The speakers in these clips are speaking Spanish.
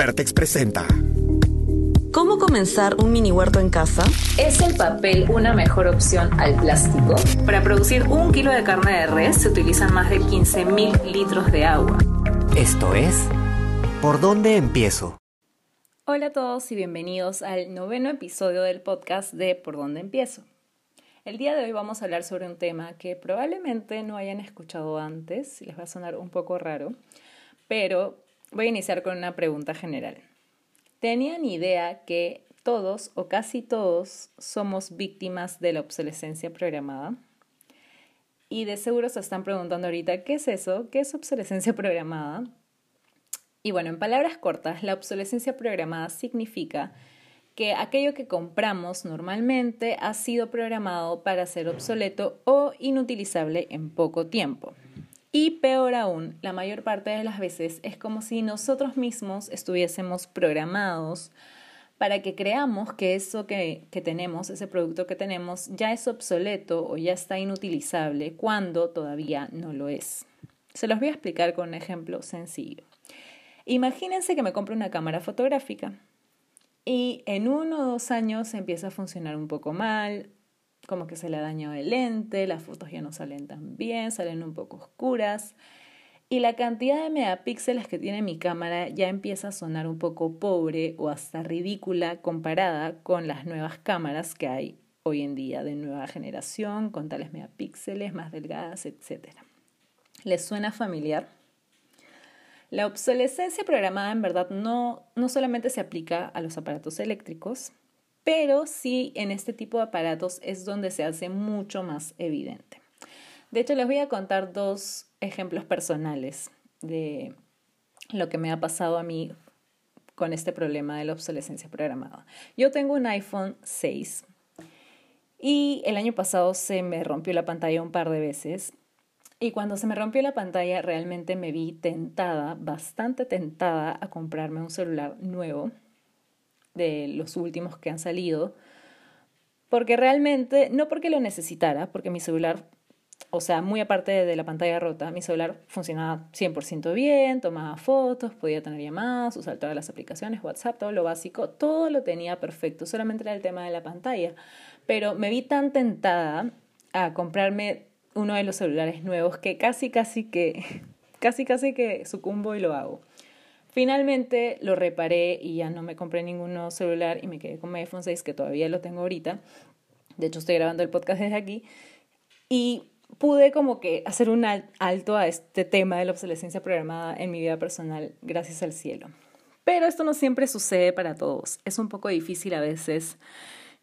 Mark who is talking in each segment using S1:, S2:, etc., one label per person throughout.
S1: Vertex presenta.
S2: ¿Cómo comenzar un mini huerto en casa?
S3: ¿Es el papel una mejor opción al plástico?
S4: Para producir un kilo de carne de res se utilizan más de 15.000 litros de agua.
S5: Esto es ¿Por dónde empiezo?
S4: Hola a todos y bienvenidos al noveno episodio del podcast de ¿Por dónde empiezo? El día de hoy vamos a hablar sobre un tema que probablemente no hayan escuchado antes, les va a sonar un poco raro, pero voy a iniciar con una pregunta general. ¿Tenían idea que todos o casi todos somos víctimas de la obsolescencia programada? Y de seguro se están preguntando ahorita, ¿qué es eso? ¿Qué es obsolescencia programada? Y bueno, en palabras cortas, la obsolescencia programada significa que aquello que compramos normalmente ha sido programado para ser obsoleto o inutilizable en poco tiempo. Y peor aún, la mayor parte de las veces es como si nosotros mismos estuviésemos programados para que creamos que eso que, que, tenemos, ese producto que tenemos, ya es obsoleto o ya está inutilizable cuando todavía no lo es. Se los voy a explicar con un ejemplo sencillo. Imagínense que me compro una cámara fotográfica y en uno o dos años empieza a funcionar un poco mal, como que se le ha dañado el lente, las fotos ya no salen tan bien, salen un poco oscuras. Y la cantidad de megapíxeles que tiene mi cámara ya empieza a sonar un poco pobre o hasta ridícula comparada con las nuevas cámaras que hay hoy en día de nueva generación, con tales megapíxeles, más delgadas, etc. ¿Les suena familiar? La obsolescencia programada en verdad no, no solamente se aplica a los aparatos eléctricos, pero sí en este tipo de aparatos es donde se hace mucho más evidente. De hecho, les voy a contar dos ejemplos personales de lo que me ha pasado a mí con este problema de la obsolescencia programada. Yo tengo un iPhone 6 y el año pasado se me rompió la pantalla un par de veces y cuando se me rompió la pantalla realmente me vi tentada, bastante tentada a comprarme un celular nuevo de los últimos que han salido, porque realmente, no porque lo necesitara, porque mi celular, o sea, muy aparte de la pantalla rota, mi celular funcionaba 100% bien, tomaba fotos, podía tener llamadas, usar todas las aplicaciones, WhatsApp, todo lo básico, todo lo tenía perfecto, solamente era el tema de la pantalla. Pero me vi tan tentada a comprarme uno de los celulares nuevos que casi, casi que, casi, casi que sucumbo y lo hago. Finalmente lo reparé y ya no me compré ningún celular y me quedé con mi iPhone 6 que todavía lo tengo ahorita. De hecho estoy grabando el podcast desde aquí y pude como que hacer un alto a este tema de la obsolescencia programada en mi vida personal gracias al cielo. Pero esto no siempre sucede para todos. Es un poco difícil a veces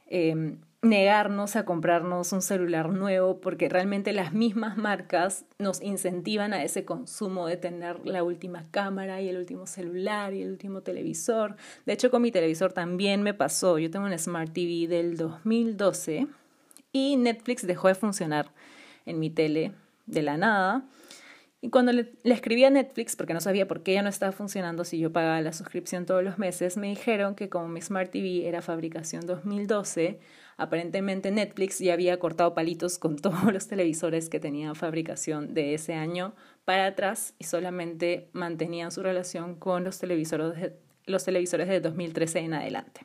S4: eh, negarnos a comprarnos un celular nuevo porque realmente las mismas marcas nos incentivan a ese consumo de tener la última cámara y el último celular y el último televisor. De hecho, con mi televisor también me pasó. Yo tengo un Smart TV del 2012 y Netflix dejó de funcionar en mi tele de la nada. Y cuando le, le, escribí a Netflix, porque no sabía por qué ya no estaba funcionando si yo pagaba la suscripción todos los meses, me dijeron que como mi Smart TV era fabricación 2012, Aparentemente Netflix ya había cortado palitos con todos los televisores que tenían fabricación de ese año para atrás y solamente mantenían su relación con los televisores de, los televisores de 2013 en adelante.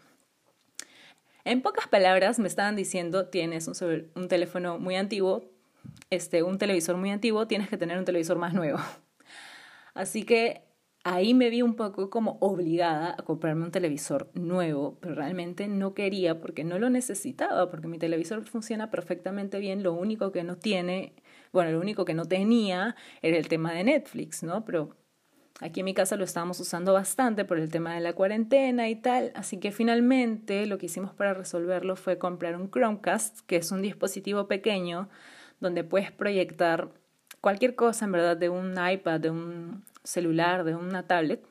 S4: En pocas palabras me estaban diciendo, tienes un, un teléfono muy antiguo, este, un televisor muy antiguo, tienes que tener un televisor más nuevo. Así que ahí me vi un poco como obligada a comprarme un televisor nuevo, pero realmente no quería porque no lo necesitaba, porque mi televisor funciona perfectamente bien, lo único que no tiene, bueno, lo único que no tenía era el tema de Netflix, ¿no? Pero aquí en mi casa lo estábamos usando bastante por el tema de la cuarentena y tal, así que finalmente lo que hicimos para resolverlo fue comprar un Chromecast, que es un dispositivo pequeño donde puedes proyectar cualquier cosa, en verdad, de un iPad, de un celular, de una tablet,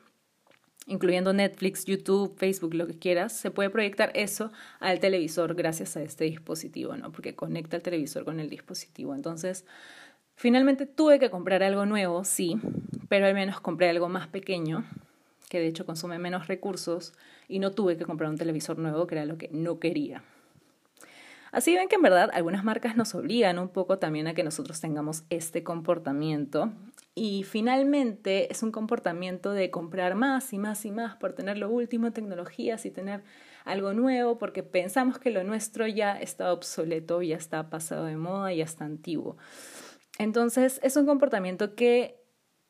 S4: incluyendo Netflix, YouTube, Facebook, lo que quieras, se puede proyectar eso al televisor gracias a este dispositivo, ¿no? Porque conecta el televisor con el dispositivo. Entonces, finalmente tuve que comprar algo nuevo, sí, pero al menos compré algo más pequeño, que de hecho consume menos recursos, y no tuve que comprar un televisor nuevo, que era lo que no quería. Así ven que en verdad algunas marcas nos obligan un poco también a que nosotros tengamos este comportamiento y finalmente es un comportamiento de comprar más y más y más por tener lo último en tecnologías y tener algo nuevo porque pensamos que lo nuestro ya está obsoleto, ya está pasado de moda, ya está antiguo. Entonces es un comportamiento que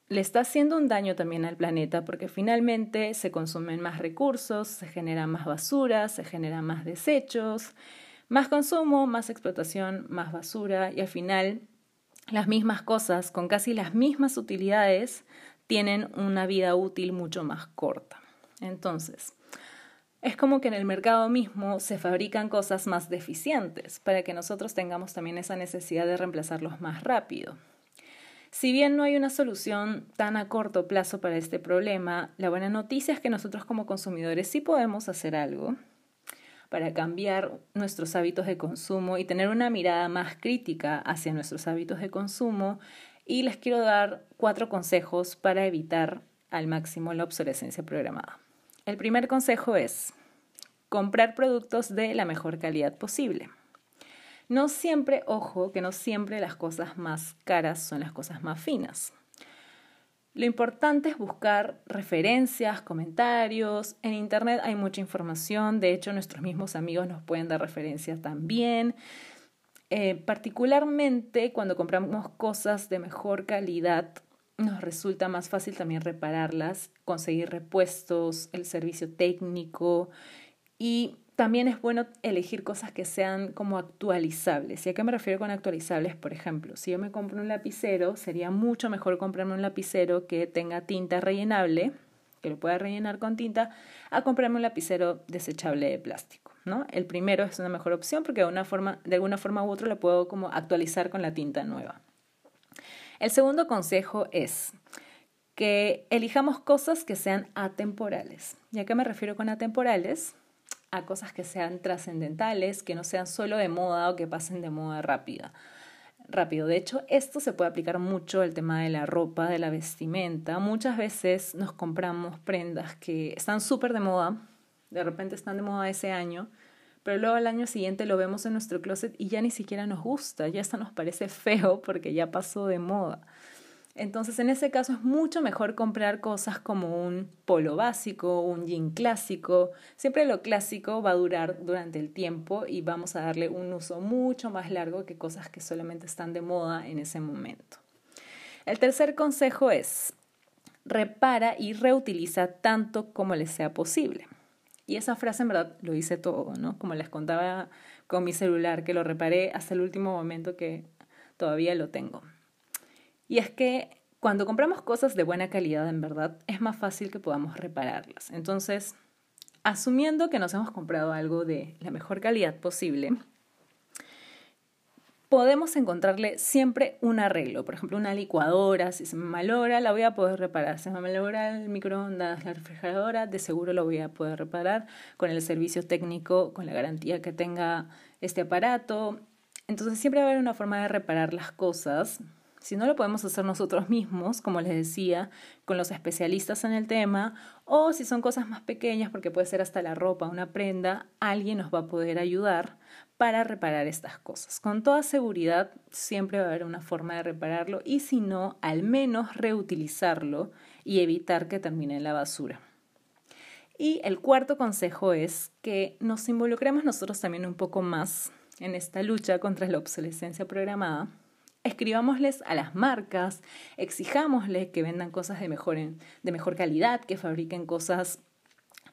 S4: le está haciendo un daño también al planeta porque finalmente se consumen más recursos, se genera más basura, se generan más desechos, más consumo, más explotación, más basura y al final las mismas cosas con casi las mismas utilidades tienen una vida útil mucho más corta. Entonces, es como que en el mercado mismo se fabrican cosas más deficientes para que nosotros tengamos también esa necesidad de reemplazarlos más rápido. Si bien no hay una solución tan a corto plazo para este problema, la buena noticia es que nosotros como consumidores sí podemos hacer algo para cambiar nuestros hábitos de consumo y tener una mirada más crítica hacia nuestros hábitos de consumo. Y les quiero dar cuatro consejos para evitar al máximo la obsolescencia programada. El primer consejo es comprar productos de la mejor calidad posible. No siempre, ojo, que no siempre las cosas más caras son las cosas más finas. Lo importante es buscar referencias, comentarios. En Internet hay mucha información, de hecho nuestros mismos amigos nos pueden dar referencias también. Eh, particularmente cuando compramos cosas de mejor calidad, nos resulta más fácil también repararlas, conseguir repuestos, el servicio técnico y también es bueno elegir cosas que sean como actualizables. ¿Y a qué me refiero con actualizables? Por ejemplo, si yo me compro un lapicero, sería mucho mejor comprarme un lapicero que tenga tinta rellenable, que lo pueda rellenar con tinta, a comprarme un lapicero desechable de plástico. ¿no? El primero es una mejor opción porque de, una forma, de alguna forma u otra lo puedo como actualizar con la tinta nueva. El segundo consejo es que elijamos cosas que sean atemporales. ¿Y a qué me refiero con atemporales? A cosas que sean trascendentales, que no sean solo de moda o que pasen de moda rápida. Rápido. De hecho, esto se puede aplicar mucho al tema de la ropa, de la vestimenta. Muchas veces nos compramos prendas que están súper de moda, de repente están de moda ese año, pero luego al año siguiente lo vemos en nuestro closet y ya ni siquiera nos gusta, ya hasta nos parece feo porque ya pasó de moda. Entonces, en ese caso es mucho mejor comprar cosas como un polo básico, un jean clásico. Siempre lo clásico va a durar durante el tiempo y vamos a darle un uso mucho más largo que cosas que solamente están de moda en ese momento. El tercer consejo es, repara y reutiliza tanto como les sea posible. Y esa frase en verdad lo dice todo, ¿no? Como les contaba con mi celular, que lo reparé hasta el último momento que todavía lo tengo. Y es que cuando compramos cosas de buena calidad, en verdad, es más fácil que podamos repararlas. Entonces, asumiendo que nos hemos comprado algo de la mejor calidad posible, podemos encontrarle siempre un arreglo. Por ejemplo, una licuadora, si se me malogra, la voy a poder reparar. Si se me malogra el microondas, la refrigeradora, de seguro lo voy a poder reparar con el servicio técnico, con la garantía que tenga este aparato. Entonces, siempre va a haber una forma de reparar las cosas si no lo podemos hacer nosotros mismos, como les decía, con los especialistas en el tema, o si son cosas más pequeñas, porque puede ser hasta la ropa, una prenda, alguien nos va a poder ayudar para reparar estas cosas. Con toda seguridad, siempre va a haber una forma de repararlo y si no, al menos reutilizarlo y evitar que termine en la basura. Y el cuarto consejo es que nos involucremos nosotros también un poco más en esta lucha contra la obsolescencia programada Escribámosles a las marcas, exijámosles que vendan cosas de mejor, de mejor calidad, que fabriquen cosas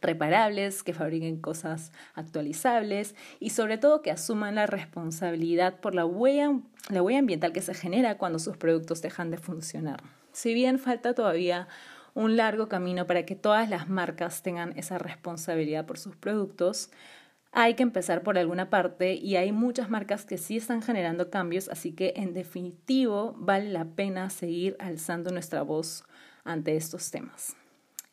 S4: reparables, que fabriquen cosas actualizables y sobre todo que asuman la responsabilidad por la huella, la huella ambiental que se genera cuando sus productos dejan de funcionar. Si bien falta todavía un largo camino para que todas las marcas tengan esa responsabilidad por sus productos, hay que empezar por alguna parte y hay muchas marcas que sí están generando cambios, así que en definitivo vale la pena seguir alzando nuestra voz ante estos temas.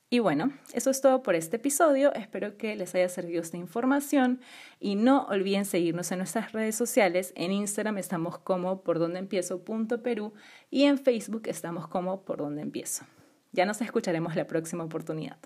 S4: Y bueno, eso es todo por este episodio. Espero que les haya servido esta información y no olviden seguirnos en nuestras redes sociales. En Instagram estamos como por donde empiezo Perú y en Facebook estamos como por donde empiezo. Ya nos escucharemos la próxima oportunidad.